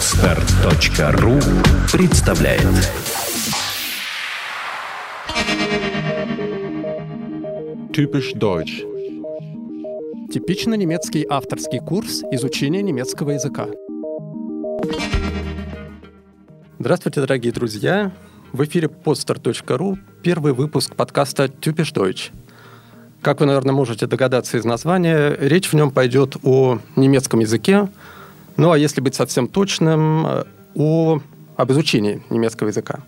Отстар.ру представляет Typisch Deutsch. Типично немецкий авторский курс изучения немецкого языка. Здравствуйте, дорогие друзья! В эфире podstar.ru первый выпуск подкаста «Typisch Deutsch». Как вы, наверное, можете догадаться из названия, речь в нем пойдет о немецком языке, ну а если быть совсем точным, о, об изучении немецкого языка.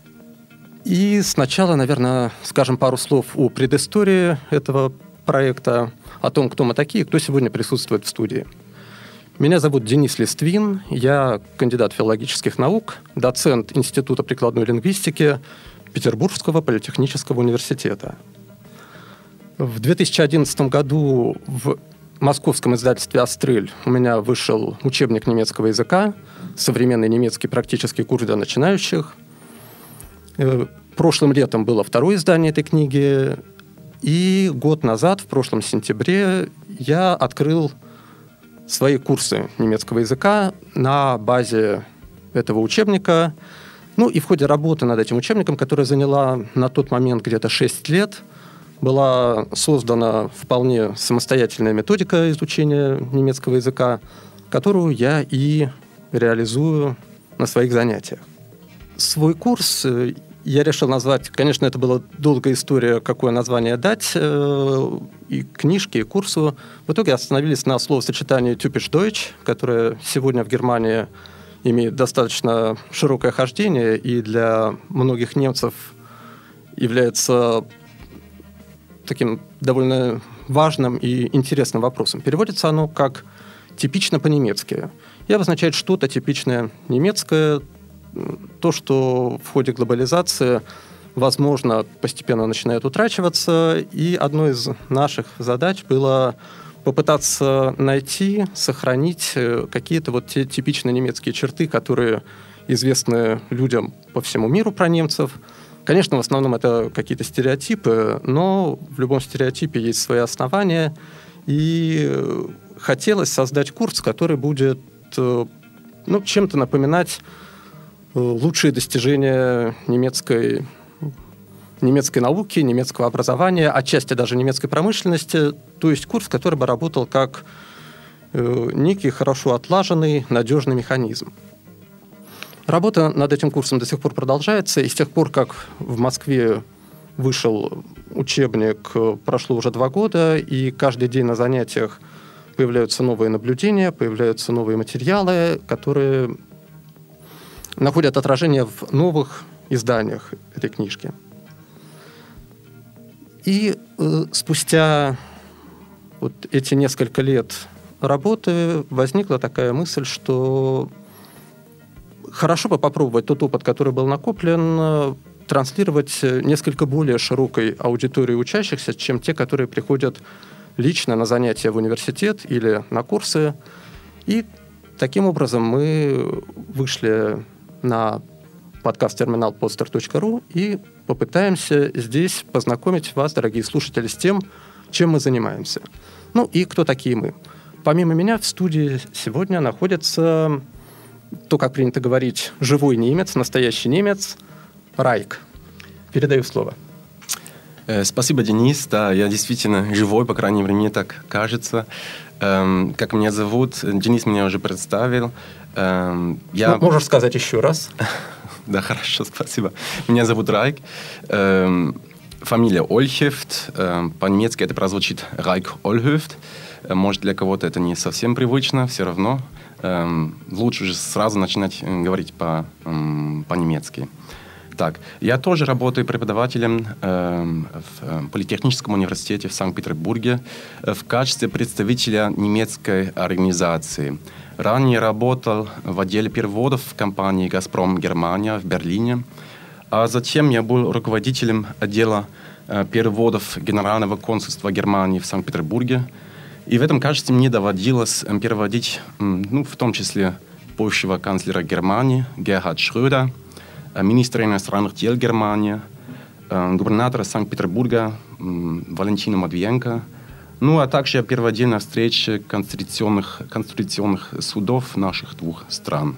И сначала, наверное, скажем пару слов о предыстории этого проекта, о том, кто мы такие, кто сегодня присутствует в студии. Меня зовут Денис Листвин, я кандидат филологических наук, доцент Института прикладной лингвистики Петербургского политехнического университета. В 2011 году в московском издательстве «Астрель» у меня вышел учебник немецкого языка, современный немецкий практический курс для начинающих. Э, прошлым летом было второе издание этой книги, и год назад, в прошлом сентябре, я открыл свои курсы немецкого языка на базе этого учебника. Ну и в ходе работы над этим учебником, которая заняла на тот момент где-то 6 лет, была создана вполне самостоятельная методика изучения немецкого языка, которую я и реализую на своих занятиях. Свой курс э, я решил назвать, конечно, это была долгая история, какое название дать, э, и книжке, и курсу. В итоге остановились на словосочетании «Typisch Deutsch», которое сегодня в Германии имеет достаточно широкое хождение и для многих немцев является таким довольно важным и интересным вопросом. Переводится оно как «типично по-немецки» и обозначает что-то типичное немецкое, то, что в ходе глобализации, возможно, постепенно начинает утрачиваться. И одной из наших задач было попытаться найти, сохранить э, какие-то вот те типичные немецкие черты, которые известны людям по всему миру про немцев. Конечно, в основном это какие-то стереотипы, но в любом стереотипе есть свои основания. И э, хотелось создать курс, который будет э, ну, чем-то напоминать лучшие достижения немецкой немецкой науки, немецкого образования, отчасти даже немецкой промышленности, то есть курс, который бы работал как э, некий хорошо отлаженный, надежный механизм. Работа над этим курсом до сих пор продолжается, и с тех пор, как в Москве вышел учебник, прошло уже два года, и каждый день на занятиях появляются новые наблюдения, появляются новые материалы, которые находят отражение в новых изданиях этой книжки. И э, спустя вот эти несколько лет работы возникла такая мысль, что хорошо бы попробовать тот опыт, который был накоплен, транслировать несколько более широкой аудитории учащихся, чем те, которые приходят лично на занятия в университет или на курсы. И таким образом мы вышли на подкаст-терминал podster.ru и попытаемся здесь познакомить вас, дорогие слушатели, с тем, чем мы занимаемся. Ну и кто такие мы. Помимо меня в студии сегодня находится то, как принято говорить, живой немец, настоящий немец, Райк. Передаю слово. Э, спасибо, Денис. Да, я действительно живой, по крайней мере, мне так кажется. Эм, как меня зовут? Денис меня уже представил. Эм, я... Ну, можешь сказать еще раз. да, хорошо, спасибо. Меня зовут Райк. Эм, фамилия Ольхефт. Эм, по-немецки это прозвучит Райк Ольхефт. Э, может, для кого-то это не совсем привычно, все равно. Эм, лучше же сразу начинать э, говорить по, эм, по-немецки. Так, я тоже работаю преподавателем э, в Политехническом университете в Санкт-Петербурге э, в качестве представителя немецкой организации. Ранее работал в отделе переводов в компании «Газпром Германия» в Берлине, а затем я был руководителем отдела э, переводов Генерального консульства Германии в Санкт-Петербурге. И в этом качестве мне доводилось э, переводить, ну, в том числе будущего канцлера Германии Герхард Шрöder – Э, министра иностранных дел Германии, э, губернатора Санкт-Петербурга Валентина Матвиенко, ну а также я переводил на встречи конституционных, конституционных судов наших двух стран.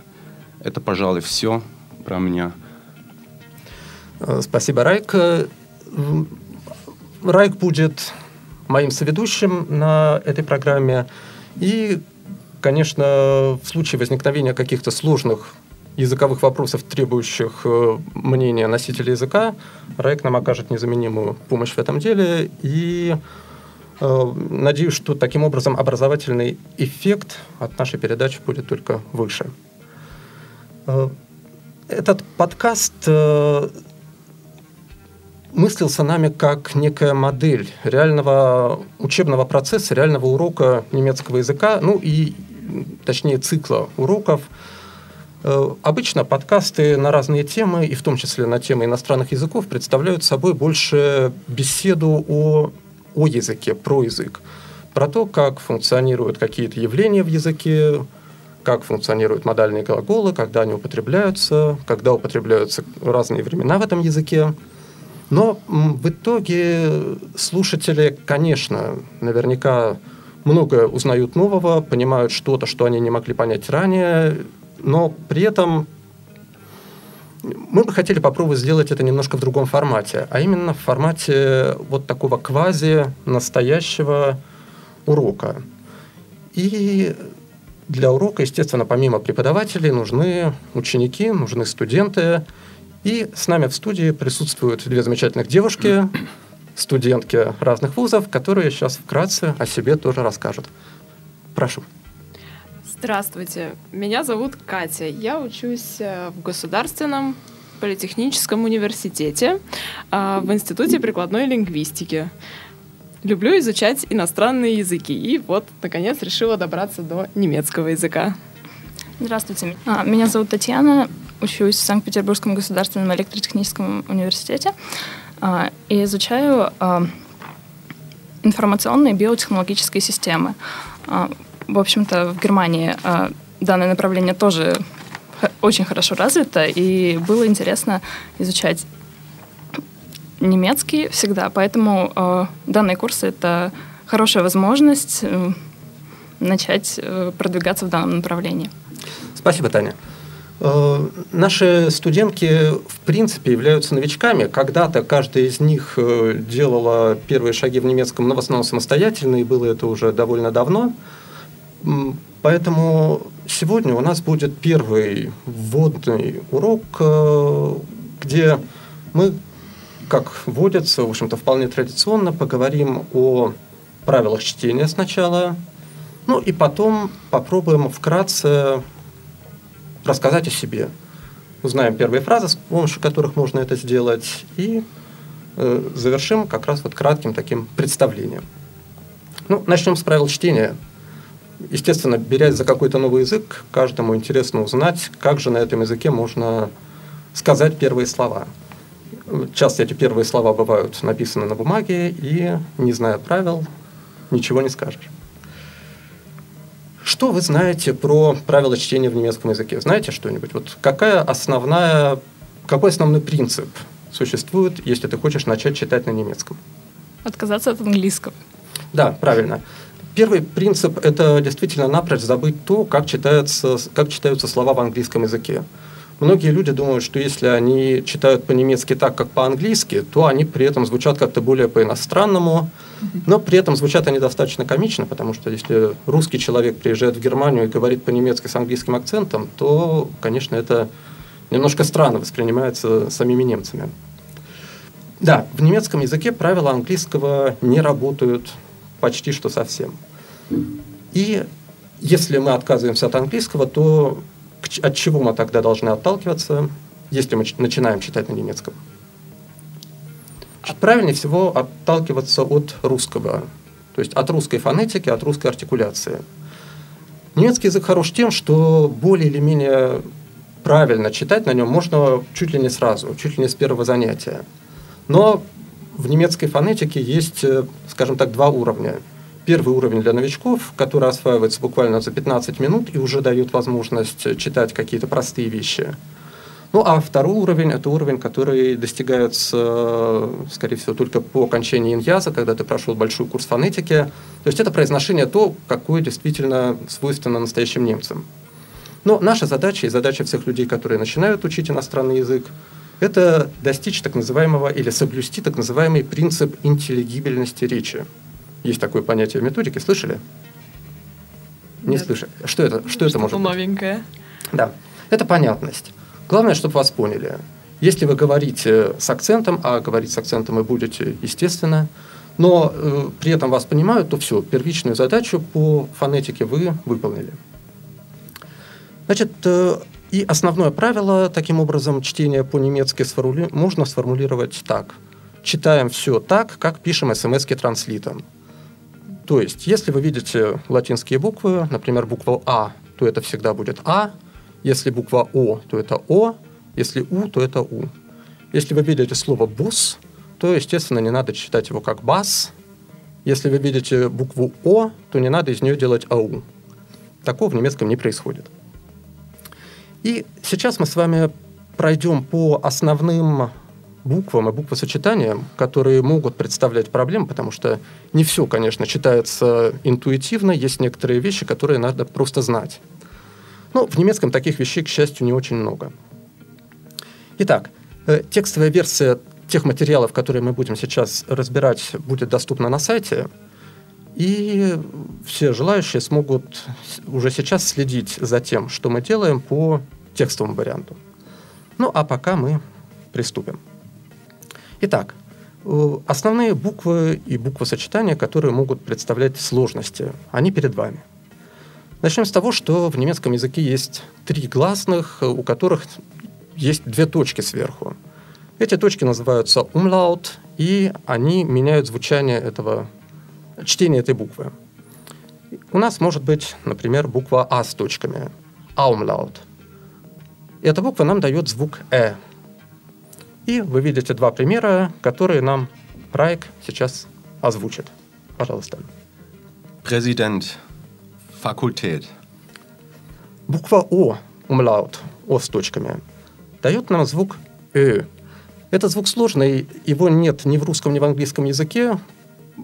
Это, пожалуй, все про меня. Э, спасибо, Райк. Райк будет моим соведущим на этой программе. И, конечно, в случае возникновения каких-то сложных языковых вопросов, требующих э, мнения носителя языка, Райк нам окажет незаменимую помощь в этом деле. И э, надеюсь, что таким образом образовательный эффект от нашей передачи будет только выше. Э, этот подкаст э, мыслился нами как некая модель реального учебного процесса, реального урока немецкого языка, ну и, точнее, цикла уроков. Э, обычно подкасты на разные темы, и в том числе на темы иностранных языков, представляют собой больше беседу о, о языке, про язык, про то, как функционируют какие-то явления в языке, как функционируют модальные глаголы, когда они употребляются, когда употребляются разные времена в этом языке – но в итоге слушатели, конечно, наверняка многое узнают нового, понимают что-то, что они не могли понять ранее, но при этом мы бы хотели попробовать сделать это немножко в другом формате, а именно в формате вот такого квази-настоящего урока. И для урока, естественно, помимо преподавателей, нужны ученики, нужны студенты – и с нами в студии присутствуют две замечательных девушки, студентки разных вузов, которые сейчас вкратце о себе тоже расскажут. Прошу. Здравствуйте, меня зовут Катя. Я учусь э, в Государственном политехническом университете а, в Институте прикладной лингвистики. Люблю изучать иностранные языки и вот, наконец, решила добраться до немецкого языка. Здравствуйте, а, меня зовут Татьяна учусь в Санкт-Петербургском государственном электротехническом университете а, и изучаю а, информационные биотехнологические системы. А, в общем-то, в Германии данное направление тоже очень хорошо развито, и было интересно изучать немецкий всегда, поэтому э, данные курсы — это хорошая возможность э, начать э, продвигаться в данном направлении. Спасибо, Таня. Э, наши студентки, в принципе, являются новичками. Когда-то каждая из них э, делала первые шаги в немецком, но в основном самостоятельно, и было это уже довольно давно. Поэтому сегодня у нас будет первый вводный урок, э, где мы, как водится, в общем-то, вполне традиционно поговорим о правилах чтения сначала, ну и потом попробуем вкратце рассказать о себе. Узнаем первые фразы, с помощью которых можно это сделать, и э, завершим как раз вот кратким таким представлением. Ну, начнем с правил чтения. Естественно, берясь за какой-то новый язык, каждому интересно узнать, как же на этом языке можно сказать первые слова. Часто эти первые слова бывают написаны на бумаге, и, не зная правил, ничего не скажешь. Что вы знаете про правила чтения в немецком языке? Знаете что-нибудь? Вот какая основная, какой основной принцип существует, если ты хочешь начать читать на немецком? Отказаться от английского. Да, правильно. Первый принцип – это действительно напрочь забыть то, как, читается, как читаются слова в английском языке. Многие люди думают, что если они читают по-немецки так, как по-английски, то они при этом звучат как-то более по-иностранному, но при этом звучат они достаточно комично, потому что если русский человек приезжает в Германию и говорит по-немецки с английским акцентом, то, конечно, это немножко странно воспринимается самими немцами. Да, в немецком языке правила английского не работают почти что совсем. И если мы отказываемся от английского, то от чего мы тогда должны отталкиваться, если мы начинаем читать на немецком? Правильнее всего отталкиваться от русского, то есть от русской фонетики, от русской артикуляции. Немецкий язык хорош тем, что более или менее правильно читать на нем можно чуть ли не сразу, чуть ли не с первого занятия. Но в немецкой фонетике есть, э, скажем так, два уровня – первый уровень для новичков, который осваивается буквально за 15 минут и уже дает возможность читать какие-то простые вещи. Ну, а второй уровень – это уровень, который достигается, скорее всего, только по окончании иньяза, когда ты прошел большой курс фонетики. То есть это произношение то, какое действительно свойственно настоящим немцам. Но наша задача и задача всех людей, которые начинают учить иностранный язык, это достичь так называемого или соблюсти так называемый принцип интеллигибельности речи. Есть такое понятие в методике, слышали? Не Нет. слышали. Что это? Что это может быть? новенькое. Да, это понятность. Главное, чтобы вас поняли. Если вы говорите с акцентом, а говорить с акцентом вы будете, естественно, но э, при этом вас понимают, то все, первичную задачу по фонетике вы выполнили. Значит, э, и основное правило, таким образом, чтения по-немецки сформули- можно сформулировать так. Читаем все так, как пишем смс-ки транслитом. То есть, если вы видите латинские буквы, например, буква А, то это всегда будет А. Если буква О, то это О. Если У, то это У. Если вы видите слово «бус», то, естественно, не надо читать его как «бас». Если вы видите букву О, то не надо из нее делать АУ. Такого в немецком не происходит. И сейчас мы с вами пройдем по основным буквам и буквосочетаниям, которые могут представлять проблемы, потому что не все, конечно, читается интуитивно, есть некоторые вещи, которые надо просто знать. Но в немецком таких вещей, к счастью, не очень много. Итак, э, текстовая версия тех материалов, которые мы будем сейчас разбирать, будет доступна на сайте. И все желающие смогут уже сейчас следить за тем, что мы делаем по текстовому варианту. Ну, а пока мы приступим. Итак, э, основные буквы и буквосочетания, которые могут представлять сложности, они перед вами. Начнем с того, что в немецком языке есть три гласных, у которых есть две точки сверху. Эти точки называются umlaut, и они меняют звучание этого чтения этой буквы. У нас может быть, например, буква А с точками. Aumlaut. Эта буква нам дает звук Э. И вы видите два примера, которые нам Райк сейчас озвучит. Пожалуйста. Präsident, Fakultät, Буква О, умлаут, О с точками, дает нам звук Э. Это звук сложный, его нет ни в русском, ни в английском языке.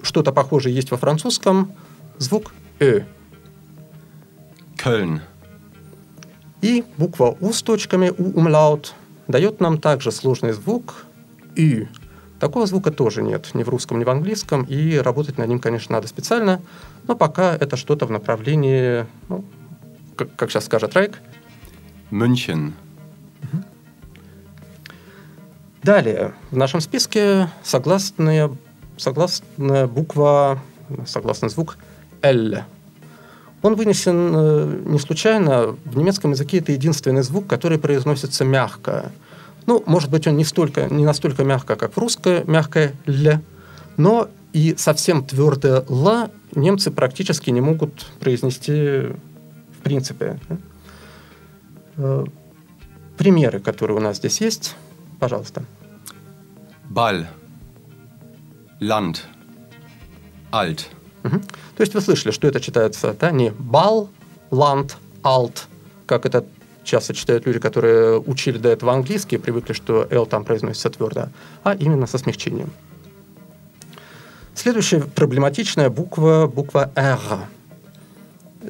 Что-то похожее есть во французском. Звук Э. Köln, И буква У с точками, У умлаут, дает нам также сложный звук Ü. Такого звука тоже нет ни в русском, ни в английском, и работать над ним, конечно, надо специально, но пока это что-то в направлении, ну, как, как сейчас скажет Райк, München, Далее, в нашем списке согласная, согласная буква, согласный звук L. Он вынесен э, не случайно. В немецком языке это единственный звук, который произносится мягко. Ну, может быть, он не, столько, не настолько мягко, как в русское мягкое «л», но и совсем твердое «л» немцы практически не могут произнести в принципе. Э, Примеры, которые у нас здесь есть, пожалуйста. Ball, Land, Alt, Мгм. То есть вы слышали, что это читается, да, не бал, ланд, алт, как это часто читают люди, которые учили до этого английский, привыкли, что L там произносится твердо, а именно со смягчением. Следующая проблематичная буква, буква R.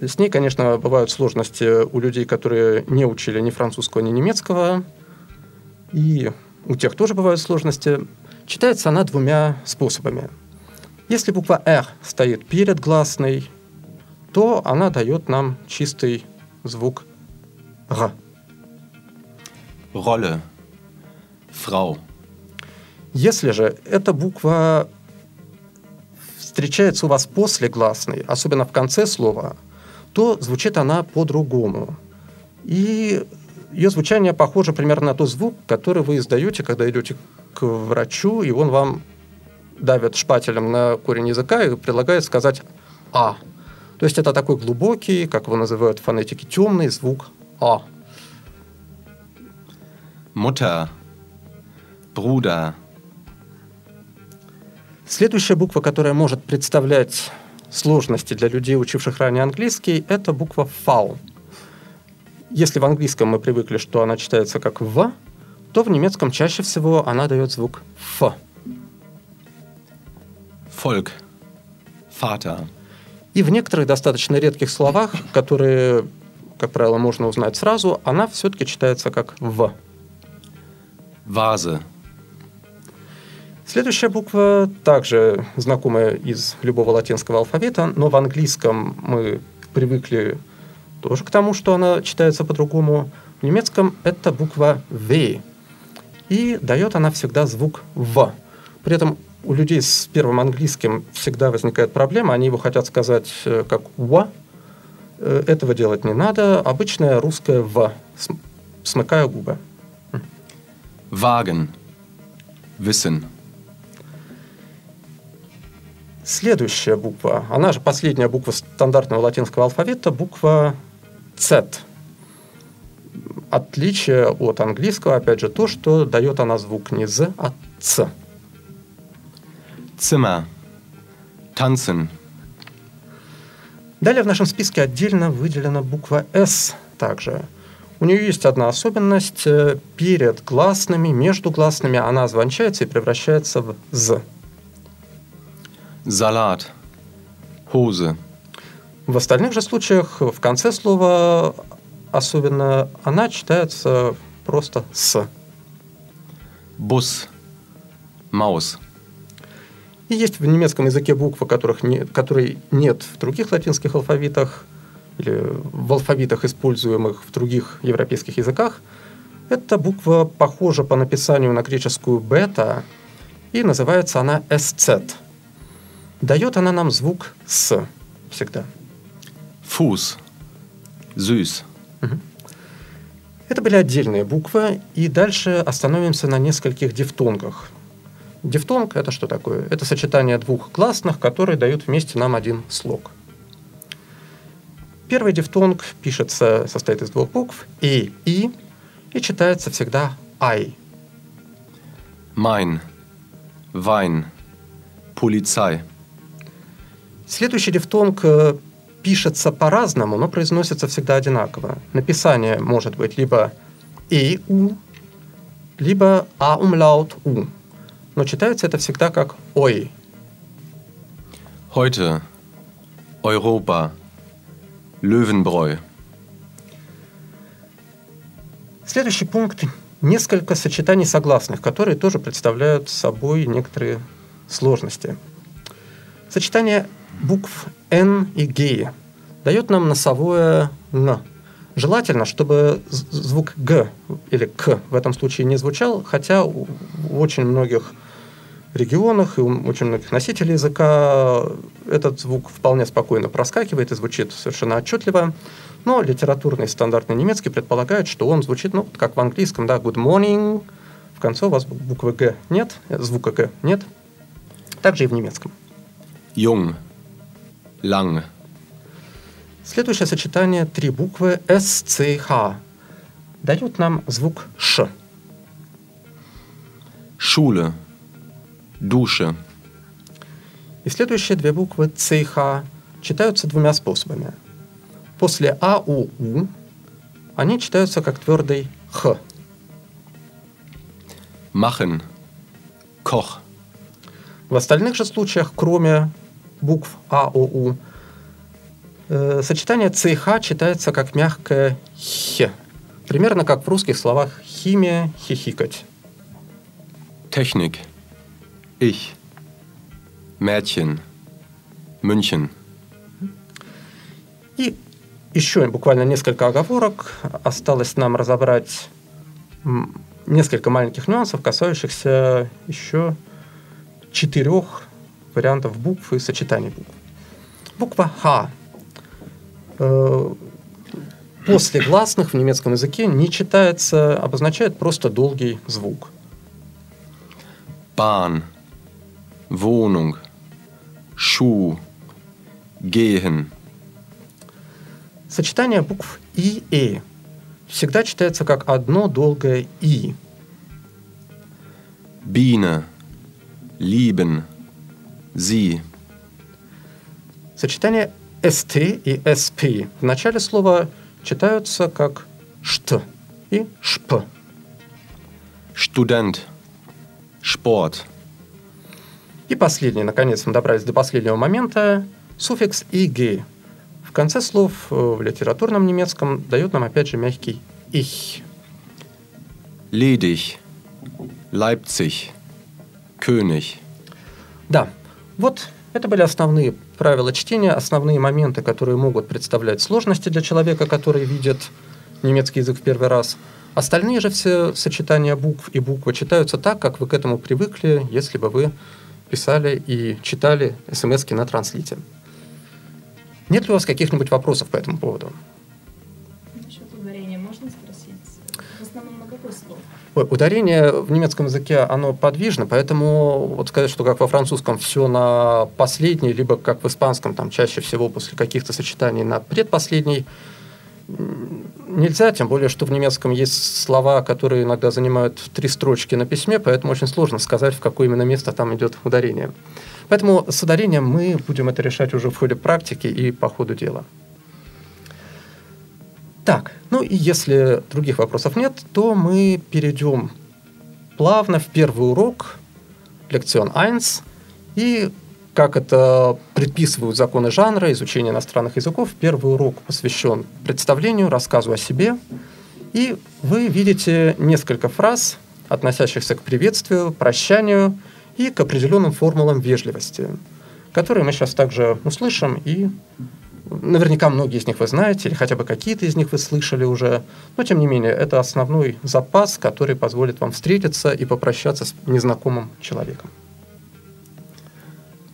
С ней, конечно, бывают сложности у людей, которые не учили ни французского, ни немецкого. И у тех тоже бывают сложности. Читается она двумя способами. Если буква «р» стоит перед гласной, то она дает нам чистый звук «р». Rolle, Frau, Если же эта буква встречается у вас после гласной, особенно в конце слова, то звучит она по-другому. И ее звучание похоже примерно на тот звук, который вы издаете, когда идете к врачу, и он вам давит шпателем на корень языка и предлагает сказать «а». То есть это такой глубокий, как его называют в фонетике, темный звук «а». Mutter, Bruder, Следующая буква, которая может представлять сложности для людей, учивших ранее английский, это буква «фау». Если в английском мы привыкли, что она читается как «в», то в немецком чаще всего она дает звук «ф». Volk, Vater, И в некоторых достаточно редких словах, которые как правило, можно узнать сразу, она все-таки читается как «в». Vase. Следующая буква также знакомая из любого латинского алфавита, но в английском мы привыкли тоже к тому, что она читается по-другому. В немецком это буква «В», и дает она всегда звук «в». При этом у людей с первым английским всегда возникает проблема, они его хотят сказать э, как «ва», Э, этого делать не надо. Обычное русское «в», смыкая губы. Wagen. Wissen. Следующая буква, она же последняя буква стандартного латинского алфавита, буква Z. Отличие от английского, опять же, то, что дает она звук не «з», а «ц». Zimmer. Tanzen. Далее в нашем списке отдельно выделена буква «С» также. У нее есть одна особенность. Э, перед гласными, между гласными она звончается и превращается в «з». Salat. Hose. В остальных же случаях в конце слова особенно она читается просто «с». Bus. Maus. И есть в немецком языке буквы, которых не, которой нет в других латинских алфавитах или в алфавитах, используемых в других европейских языках. Эта буква похожа по написанию на греческую бета, и называется она SZ. Дает она нам звук «с» всегда. Fuß. Süß. Это были отдельные буквы, и дальше остановимся на нескольких дифтонгах. Дифтонг – это что такое? Это сочетание двух гласных, которые дают вместе нам один слог. Первый дифтонг пишется, состоит из двух букв «и», «и», и читается всегда «ай». Mein. Wein. Polizei. Следующий дифтонг э, пишется по-разному, но произносится всегда одинаково. Написание может быть либо «и», «у», либо «а-умлаут», «у» но читается это всегда как «ой». Heute. Europa. Löwenbräu. Следующий пункт – несколько сочетаний согласных, которые тоже представляют собой некоторые сложности. Сочетание букв «н» и «г» дает нам носовое «н». Желательно, чтобы звук «г» или «к» в этом случае не звучал, хотя у очень многих регионах и у очень многих носителей языка этот звук вполне спокойно проскакивает и звучит совершенно отчетливо. Но литературный стандартный немецкий предполагает, что он звучит, ну, как в английском, да, good morning. В конце у вас буквы Г нет, звука Г нет. Также и в немецком. Jung. Lang. Следующее сочетание три буквы S, C, H дают нам звук Ш. Schule. Dusche. И следующие две буквы Ц и Х читаются двумя способами. После А, У, У они читаются как твердый Х. Machen. Koch. В остальных же случаях, кроме букв А, О, У, э, сочетание Ц и Х читается как мягкое Х. Примерно как в русских словах химия, хихикать. Technik. Ich. Mädchen. München. И еще буквально несколько оговорок. Осталось нам разобрать несколько маленьких нюансов, касающихся еще четырех вариантов букв и сочетаний букв. Буква Х после гласных в немецком языке не читается, обозначает просто долгий звук. Bahn. Wohnung, Schuh, gehen. Сочетание букв И, И всегда читается как одно долгое И. Biene, lieben, sie. Сочетание СТ и СП в начале слова читаются как ШТ и ШП. Student, Sport. И последний, наконец, мы добрались до последнего момента, суффикс «иг». В конце слов э, в литературном немецком дает нам опять же мягкий «ich». Ledig. Leipzig. König. Да, вот это были основные правила чтения, основные моменты, которые могут представлять сложности для человека, который видит немецкий язык в первый раз. Остальные же все сочетания букв и буквы читаются так, как вы к этому привыкли, если бы вы писали и читали смс на транслите. Нет ли у вас каких-нибудь вопросов по этому поводу? Ударение в немецком языке, оно подвижно, поэтому вот сказать, что как во французском все на последний, либо как в испанском, там чаще всего после каких-то сочетаний на предпоследний, нельзя, тем более, что в немецком есть слова, которые иногда занимают три строчки на письме, поэтому очень сложно сказать, в какое именно место там идет ударение. Поэтому с ударением мы будем это решать уже в ходе практики и по ходу дела. Так, ну и если других вопросов нет, то мы перейдем плавно в первый урок, лекцион 1, и как это предписывают законы жанра, изучения иностранных языков, первый урок посвящен представлению, рассказу о себе, и вы видите несколько фраз, относящихся к приветствию, прощанию и к определенным формулам вежливости, которые мы сейчас также услышим и Наверняка многие из них вы знаете, или хотя бы какие-то из них вы слышали уже. Но, тем не менее, это основной запас, который позволит вам встретиться и попрощаться с незнакомым человеком.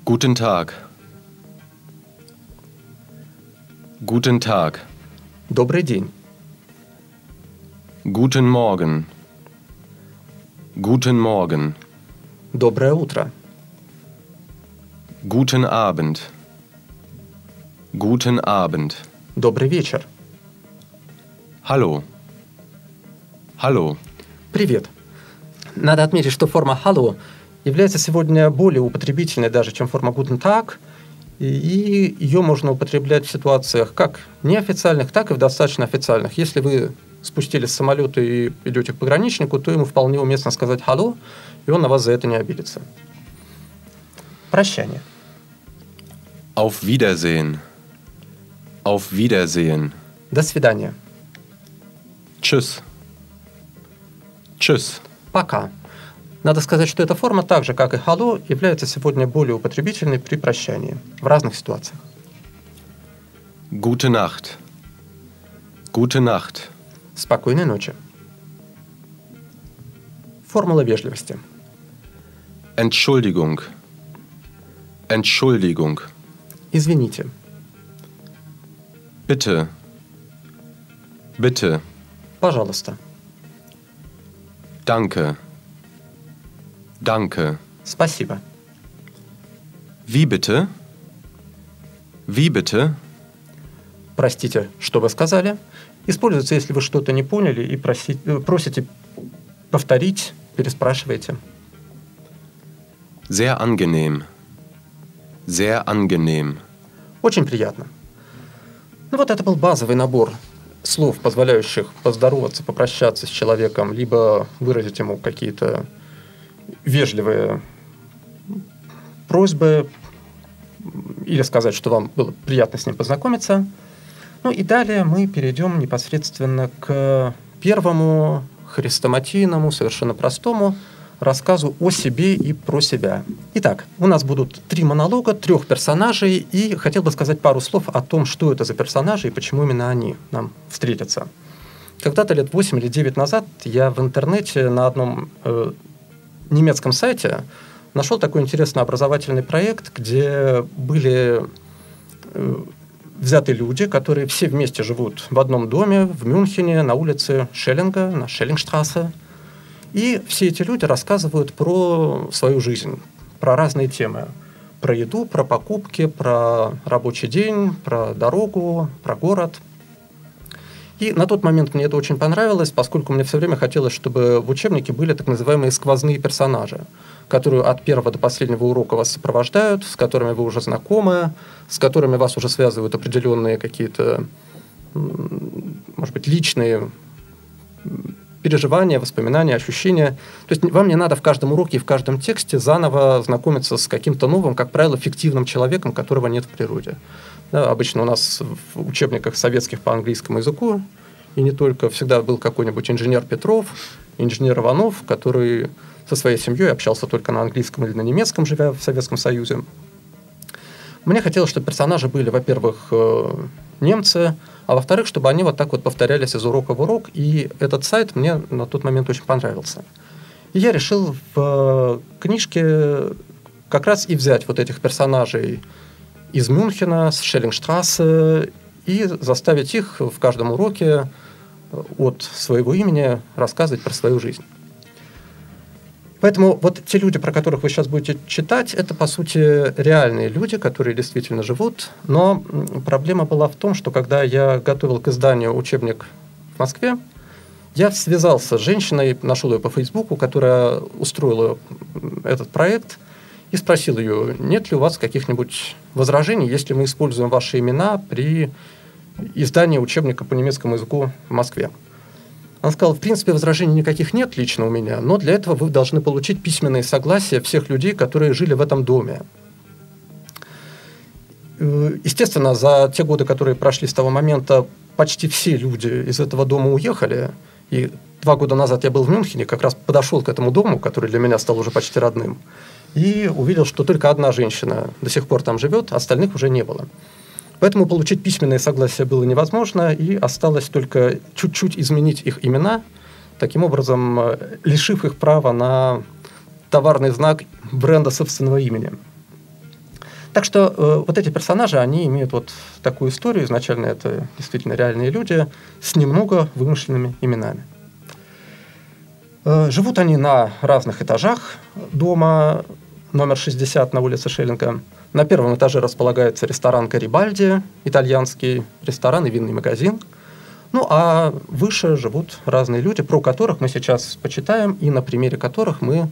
Guten Tag. Guten Tag. Добрый день. Guten Morgen. Guten Morgen. Доброе утро. Guten Abend. Guten Abend. Добрый вечер. Hallo. Hallo. Привет. Надо отметить, что форма «hallo» является сегодня более употребительной даже, чем форма «guten Tag», и ее можно употреблять в ситуациях как неофициальных, так и в достаточно официальных. Если вы спустились с самолета и идете к пограничнику, то ему вполне уместно сказать «hallo», и он на вас за это не обидится. Прощание. Auf Wiedersehen. Auf Wiedersehen. До свидания. Tschüss. Tschüss. Пока. Надо сказать, что эта форма, так же как и «hello», является сегодня более употребительной при прощании в разных ситуациях. Gute Nacht. Gute Nacht. Спокойной ночи. Формула вежливости. Entschuldigung. Entschuldigung. Извините. Bitte. Bitte. Пожалуйста. Danke. Danke. Спасибо. Wie bitte? Wie bitte? Простите, что вы сказали. Используется, если вы что-то не поняли и проси- э, просите повторить, переспрашиваете. Sehr angenehm. Sehr angenehm. Очень приятно. Ну вот это был базовый набор слов, позволяющих поздороваться, попрощаться с человеком, либо выразить ему какие-то вежливые просьбы, или сказать, что вам было приятно с ним познакомиться. Ну и далее мы перейдем непосредственно к первому хрестоматийному, совершенно простому рассказу о себе и про себя. Итак, у нас будут три монолога трех персонажей, и хотел бы сказать пару слов о том, что это за персонажи и почему именно они нам встретятся. Когда-то лет 8 или 9 назад я в интернете на одном э, немецком сайте нашел такой интересный образовательный проект, где были э, взяты люди, которые все вместе живут в одном доме в Мюнхене на улице Шеллинга, на Шеллингштрассе. И все эти люди рассказывают про свою жизнь, про разные темы. Про еду, про покупки, про рабочий день, про дорогу, про город. И на тот момент мне это очень понравилось, поскольку мне все время хотелось, чтобы в учебнике были так называемые сквозные персонажи, которые от первого до последнего урока вас сопровождают, с которыми вы уже знакомы, с которыми вас уже связывают определенные какие-то, может быть, личные переживания, воспоминания, ощущения. То есть вам не надо в каждом уроке и в каждом тексте заново знакомиться с каким-то новым, как правило, фиктивным человеком, которого нет в природе. Да, обычно у нас в учебниках советских по английскому языку, и не только, всегда был какой-нибудь инженер Петров, инженер Иванов, который со своей семьей общался только на английском или на немецком, живя в Советском Союзе. Мне хотелось, чтобы персонажи были, во-первых, э, немцы, а во-вторых, чтобы они вот так вот повторялись из урока в урок, и этот сайт мне на тот момент очень понравился. И я решил в книжке как раз и взять вот этих персонажей из Мюнхена, с Шеллингштрассе, и заставить их в каждом уроке от своего имени рассказывать про свою жизнь. Поэтому вот те люди, про которых вы сейчас будете читать, это, по сути, реальные люди, которые действительно живут. Но проблема была в том, что когда я готовил к изданию учебник в Москве, я связался с женщиной, нашел ее по Фейсбуку, которая устроила этот проект, и спросил ее, нет ли у вас каких-нибудь возражений, если мы используем ваши имена при издании учебника по немецкому языку в Москве. Он сказал, в принципе, возражений никаких нет лично у меня, но для этого вы должны получить письменное согласие всех людей, которые жили в этом доме. Э, естественно, за те годы, которые прошли с того момента, почти все люди из этого дома уехали. И два года назад я был в Мюнхене, как раз подошел к этому дому, который для меня стал уже почти родным, и увидел, что только одна женщина до сих пор там живет, остальных уже не было. Поэтому получить письменное согласие было невозможно, и осталось только чуть-чуть изменить их имена, таким образом э, лишив их права на товарный знак бренда собственного имени. Так что э, вот эти персонажи, они имеют вот такую историю. Изначально это действительно реальные люди с немного вымышленными именами. Э, живут они на разных этажах дома номер 60 на улице Шеллинга – на первом этаже располагается ресторан «Гарибальди», итальянский ресторан и винный магазин. Ну, а выше живут разные люди, про которых мы сейчас почитаем, и на примере которых мы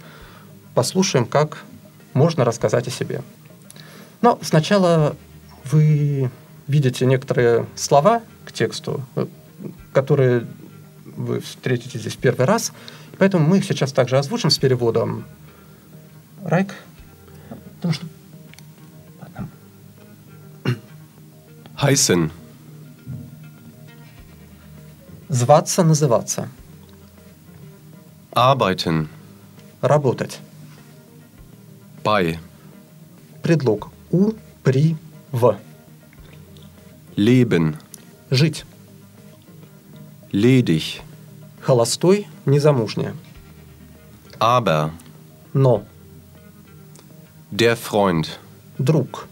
послушаем, как можно рассказать о себе. Но сначала вы видите некоторые слова к тексту, которые вы встретите здесь первый раз, поэтому мы их сейчас также озвучим с переводом. Райк? Потому что Heißen. Зваться, называться. Arbeiten. Работать. Bei. Предлог. У, при, в. Leben. Жить. Ledig. Холостой, незамужняя. Aber. Но. Der Freund. Друг.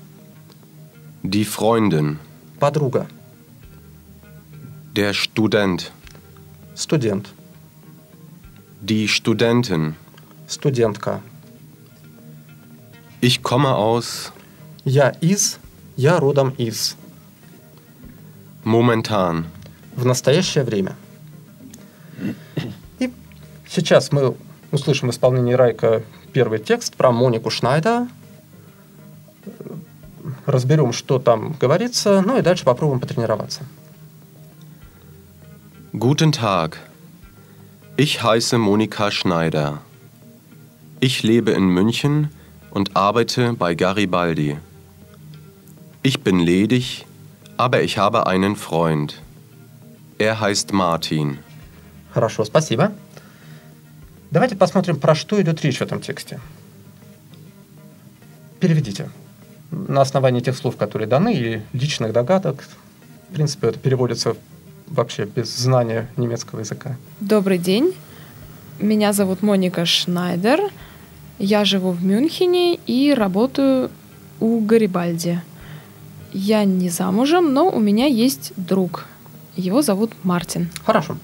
Die Freundin. Подруга. Der Student. Студент. Die Studentin. Студентка. Ich komme aus. Я из, я родом из. Momentan. В настоящее время. И сейчас мы услышим в исполнении Райка первый текст про Монику Шнайда, разберем, что там говорится, ну и дальше попробуем потренироваться. Guten Tag. Ich heiße Monika Schneider. Ich lebe in München und arbeite bei Garibaldi. Ich bin ledig, aber ich habe einen Freund. Er heißt Martin. Хорошо, спасибо. Давайте посмотрим, про что идет речь в этом тексте. Переведите. На основании тех слов, которые даны, и личных догадок. В принципе, это переводится вообще без знания немецкого языка. Добрый день. Меня зовут Моника Шнайдер. Я живу в Мюнхене и работаю у Гарибальди. Я не замужем, но у меня есть друг. Его зовут Мартин. Хорошо.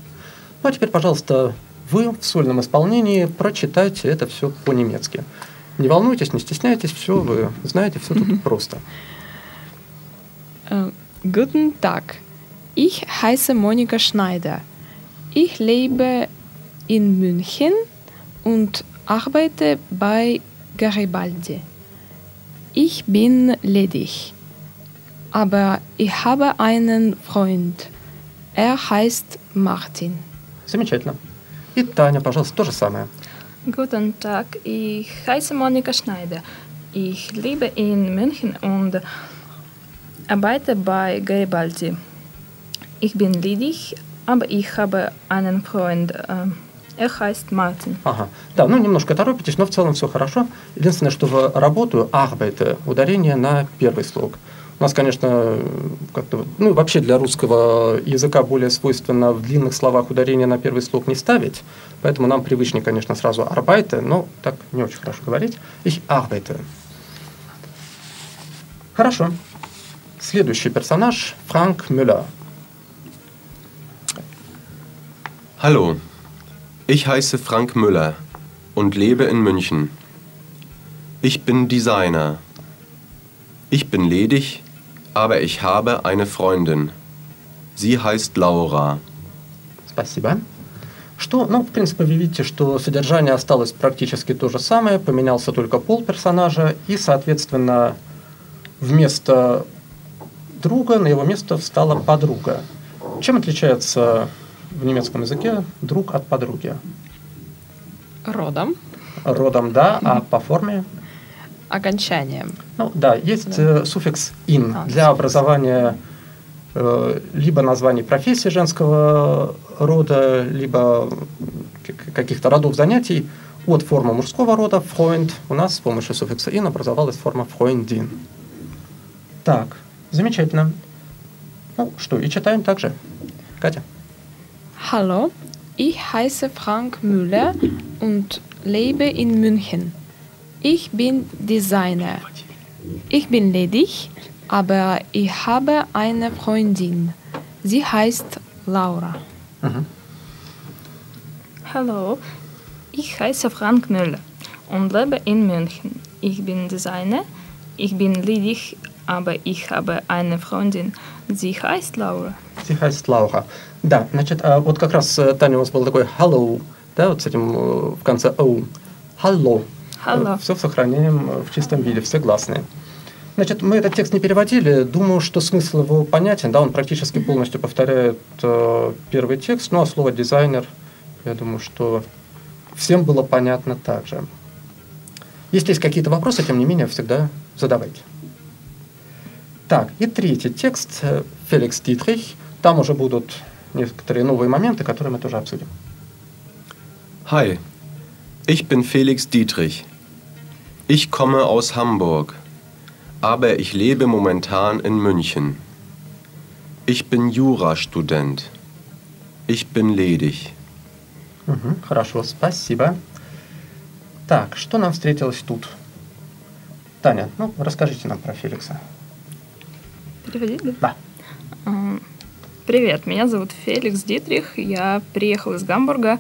Ну а теперь, пожалуйста, вы в сольном исполнении прочитайте это все по-немецки. Не волнуйтесь, не стесняйтесь, все вы знаете, все тут просто. Guten Tag. Ich heiße Monika Schneider. Ich lebe in München und arbeite bei Garibaldi. Ich bin ledig, aber ich habe einen Freund. Er heißt Martin. Замечательно. И Таня, пожалуйста, то же самое. Guten Tag, ich heiße Monika Schneider. Ich lebe in München und arbeite bei Garibaldi. Ich bin ledig, aber ich habe einen Freund. Äh, er heißt Martin. Ага. Да, ну немножко торопитесь, но в целом все хорошо. Единственное, что в работаю, arbeite, ударение на первый слог. У нас, конечно, как-то, ну, вообще для русского языка более свойственно в длинных словах ударение на первый слог не ставить, поэтому нам привычнее, конечно, сразу arbeite, но так не очень хорошо говорить. Ich arbeite. Хорошо. Следующий персонаж – Франк Мюллер. Hallo, ich heiße Frank Müller und lebe in München. Ich bin Designer. Ich bin ledig, aber ich habe eine Freundin. Sie heißt Laura. Спасибо. Что, ну, в принципе, вы видите, что содержание осталось практически то же самое, поменялся только пол персонажа, и, соответственно, вместо друга на его место встала подруга. Чем отличается в немецком языке друг от подруги? Родом. Родом да, а по форме? Окончанием. Ну да, есть э, суффикс «ин» А, для суффикс. образования э, либо названий профессий женского рода, либо каких-то родов занятий от формы мужского рода «freund» у нас с помощью суффикса «ин» образовалась форма «freundin». Так, замечательно. Ну что, и читаем также. Катя. Hallo, ich heiße Frank Müller und lebe in München. Ich bin Designer. Ich bin ledig, aber ich habe eine Freundin. Sie heißt Laura. Hallo, ich heiße Frank Müller und lebe in München. Ich bin Designer. Ich bin ledig, aber ich habe eine Freundin. Sie heißt Laura. Sie heißt Laura. Да, значит, а вот как раз, э, Таня, у вас был такой hello, да, вот с этим э, в конце o. Hello. Hello. Все сохраняем э, в чистом виде, все гласные. Значит, мы этот текст не переводили. Думаю, что смысл его понятен. Да, он практически полностью повторяет э, первый текст. Ну, а слово дизайнер, я думаю, что всем было понятно также. Если есть какие-то вопросы, тем не менее, всегда задавайте. Так, и третий текст э, Феликс Дитрих. Там уже будут некоторые новые моменты, которые мы тоже обсудим. Hi, ich bin Felix Dietrich. Ich komme aus Hamburg, aber ich lebe momentan in München. Ich bin Jurastudent. Ich bin ledig. Мгм, хорошо, спасибо. Так, что нам встретилось тут? Таня, ну, расскажите нам про Феликса. Переводили? Да. М, Привет, меня зовут Феликс Дитрих. Я приехал из Гамбурга.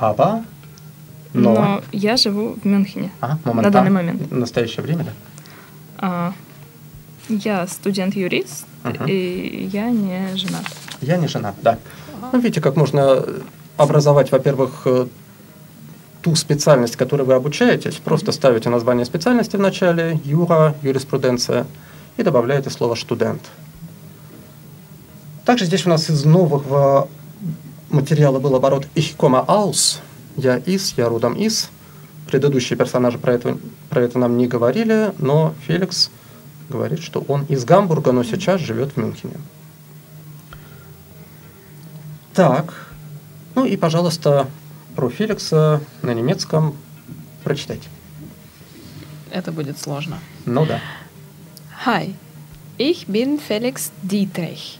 А, Аба. Но. Но я живу в Мюнхене. Ага, на данный момент. В настоящее время, да? А, Я студент-юрист, Мгм. и я не женат. Я не женат, да. Ну, видите, как можно образовать, во-первых, э, ту специальность, которой вы обучаетесь. Просто ставите название специальности в начале, юра, юриспруденция, и добавляете слово «студент». Также здесь у нас из нового материала был оборот «ich komme aus», «я из», «я родом из». Предыдущие персонажи про это, про это нам не говорили, но Феликс говорит, что он из Гамбурга, но сейчас живет в Мюнхене. Так, ну и, пожалуйста, про Феликса на немецком прочитайте. Это будет сложно. Ну да. Hi, ich bin Felix Dietrich.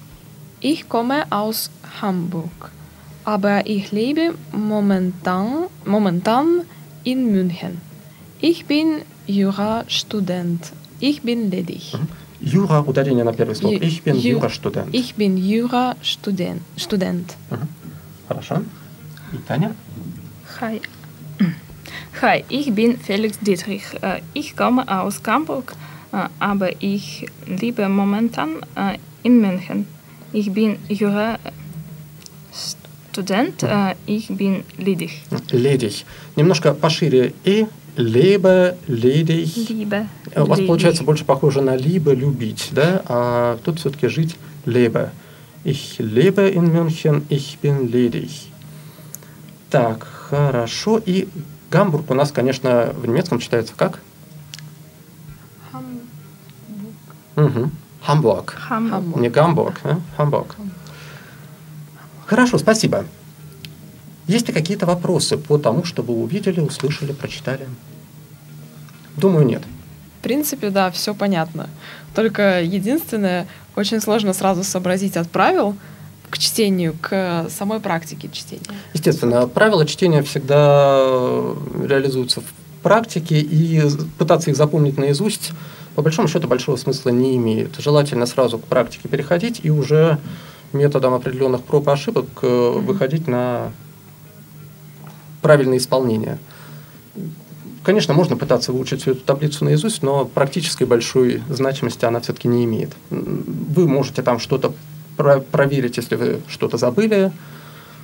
Ich komme aus Hamburg, aber ich lebe momentan, momentan in München. Ich bin Jurastudent. Ich bin ledig. Юра, ударение на первый слог. Ю- Ich bin Ю- Jura-Student. Ich bin Jurastudent. Student. Мгм. Хорошо. И Таня? Hi. Hi, ich bin Felix Dietrich. Äh, Ich komme aus Hamburg, äh, aber ich lebe momentan äh, in München. Ich bin Jura-Student, Äh, ich bin ledig. Ледих. Немножко пошире. И либо, ледих. Liebe. У вас ledig. получается больше похоже на либо любить, да? А тут все-таки жить либо. Ich lebe in München, ich bin ledig. Так, хорошо. И Гамбург у нас, конечно, в немецком читается как? Угу. Хамбург. Hamburg. Не Гамбург, а? Хамбург. Хорошо, спасибо. Есть ли какие-то вопросы по тому, что вы увидели, услышали, прочитали? Думаю, нет. В принципе, да, все понятно. Только единственное, очень сложно сразу сообразить от правил к чтению, к самой практике чтения. Естественно, правила чтения всегда реализуются в практике, и пытаться их запомнить наизусть, по большому счету, большого смысла не имеет. Желательно сразу к практике переходить и уже методом определенных проб и ошибок э, выходить на правильное исполнение. Конечно, можно пытаться выучить всю эту таблицу наизусть, но практической большой значимости она все-таки не имеет. Вы можете там что-то про- проверить, если вы что-то забыли,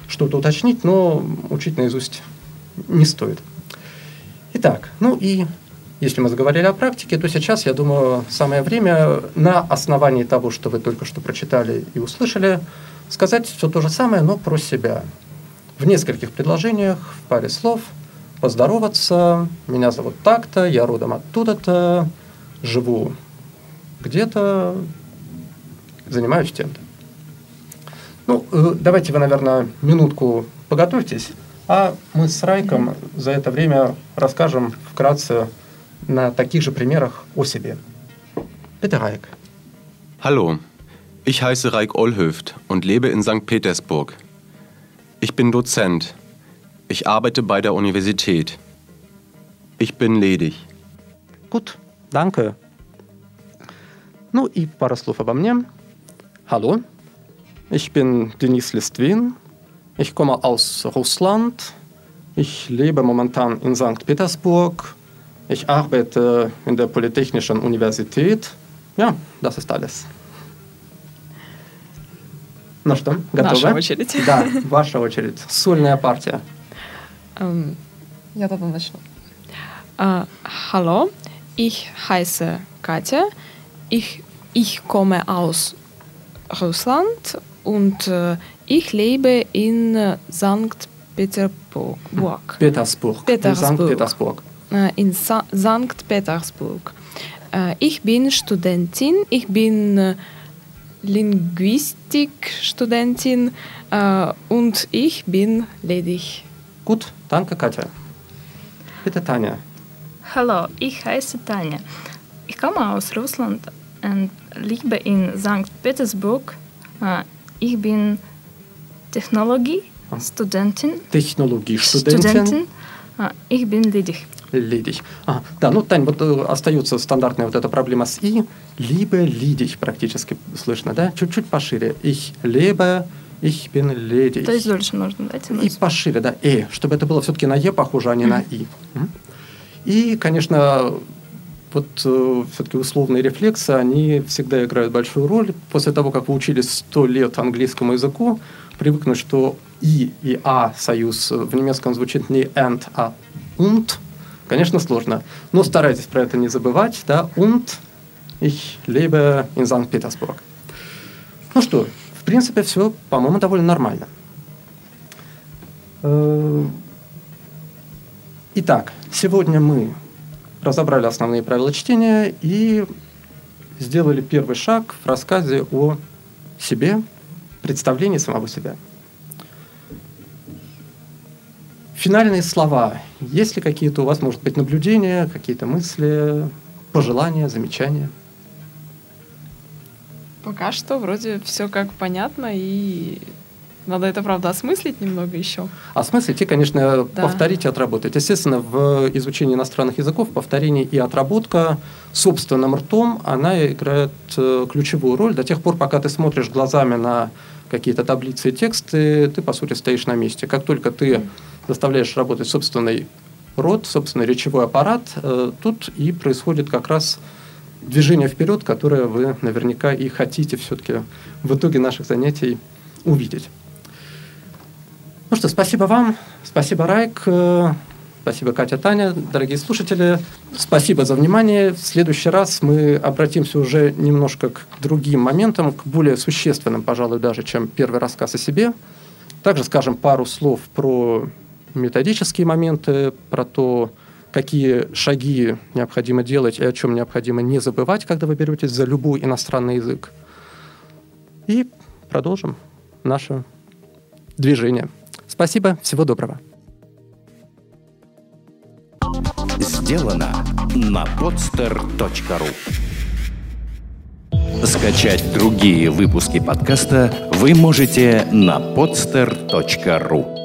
что-то уточнить, но учить наизусть не стоит. Итак, ну и если мы заговорили о практике, то сейчас, я думаю, самое время на основании того, что вы только что прочитали и услышали, сказать все то же самое, но про себя. В нескольких предложениях, в паре слов, поздороваться. Меня зовут так-то, я родом оттуда-то, живу где-то, занимаюсь тем-то. Ну, э, давайте вы, наверное, минутку поготовьтесь, а мы с Райком за это время расскажем вкратце на таких же примерах о себе. Bitte, Raik. Hallo, ich heiße Raik Olhöft und lebe in St. Petersburg. Ich bin Dozent. Ich arbeite bei der Universität. Ich bin ledig. Gut, danke. Ну и пара слов обо мне. Hallo, ich bin Denis Listwin. Ich komme aus Russland. Ich lebe momentan in St. Petersburg. Ich arbeite in der Polytechnischen Universität. Ja, das ist alles. Ну что, готовы? Наша очередь. Да, ваша очередь. Сольная партия. Ähm, ja, dann начну. Äh, hallo, ich heiße Katja. Ich, ich komme aus Russland und äh, ich lebe in äh, Sankt Petersburg. Petersburg. Petersburg. St. Petersburg. Äh, in Sankt Petersburg. Äh, ich bin Studentin, ich bin äh, Linguistikstudentin und ich bin ledig. Gut, danke Katja. Bitte Tanja. Hallo, ich heiße Tanja. Ich komme aus Russland und lebe in Sankt Petersburg. Ich bin Technologiestudentin. Technologiestudentin. Studentin. Ich bin ledig. Лидич. А, да, ну, Тань, вот э, остается стандартная вот эта проблема с «и». Либо лидич практически слышно, да? Чуть-чуть пошире. Ich lebe, ich bin ledig. То есть дольше нужно дать. И пошире, да, «э», чтобы это было все-таки на «е» похоже, а не на «и». И, конечно, вот все-таки условные рефлексы, они всегда играют большую роль. После того, как вы учились сто лет английскому языку, привыкнуть, что «и» и «а» союз в немецком звучит не «and», а «und», конечно, сложно. Но старайтесь про это не забывать, да, «und», «ich lebe in St. Petersburg». Ну что, в принципе, все, по-моему, довольно нормально. Э, Итак, сегодня мы разобрали основные правила чтения и сделали первый шаг в рассказе о себе, представлении самого себя. Финальные слова. Есть ли какие-то у вас, может быть, наблюдения, какие-то мысли, пожелания, замечания? Пока что вроде все как понятно, и надо это, правда, осмыслить немного еще. Осмыслить и, конечно, Да. повторить и отработать. Естественно, в изучении иностранных языков повторение и отработка собственным ртом, она играет э, ключевую роль до тех пор, пока ты смотришь глазами на какие-то таблицы и тексты, ты, по сути, стоишь на месте. Как только ты заставляешь работать собственный рот, собственный речевой аппарат, э, тут и происходит как раз движение вперед, которое вы наверняка и хотите все-таки в итоге наших занятий увидеть. Ну что, спасибо вам, спасибо, Райк, э, спасибо, Катя, Таня, дорогие слушатели, спасибо за внимание. В следующий раз мы обратимся уже немножко к другим моментам, к более существенным, пожалуй, даже, чем первый рассказ о себе. Также скажем пару слов про методические моменты, про то, какие шаги необходимо делать и о чем необходимо не забывать, когда вы беретесь за любой иностранный язык. И продолжим наше движение. Спасибо, всего доброго. Сделано на podster.ru Скачать другие выпуски подкаста вы можете на podster.ru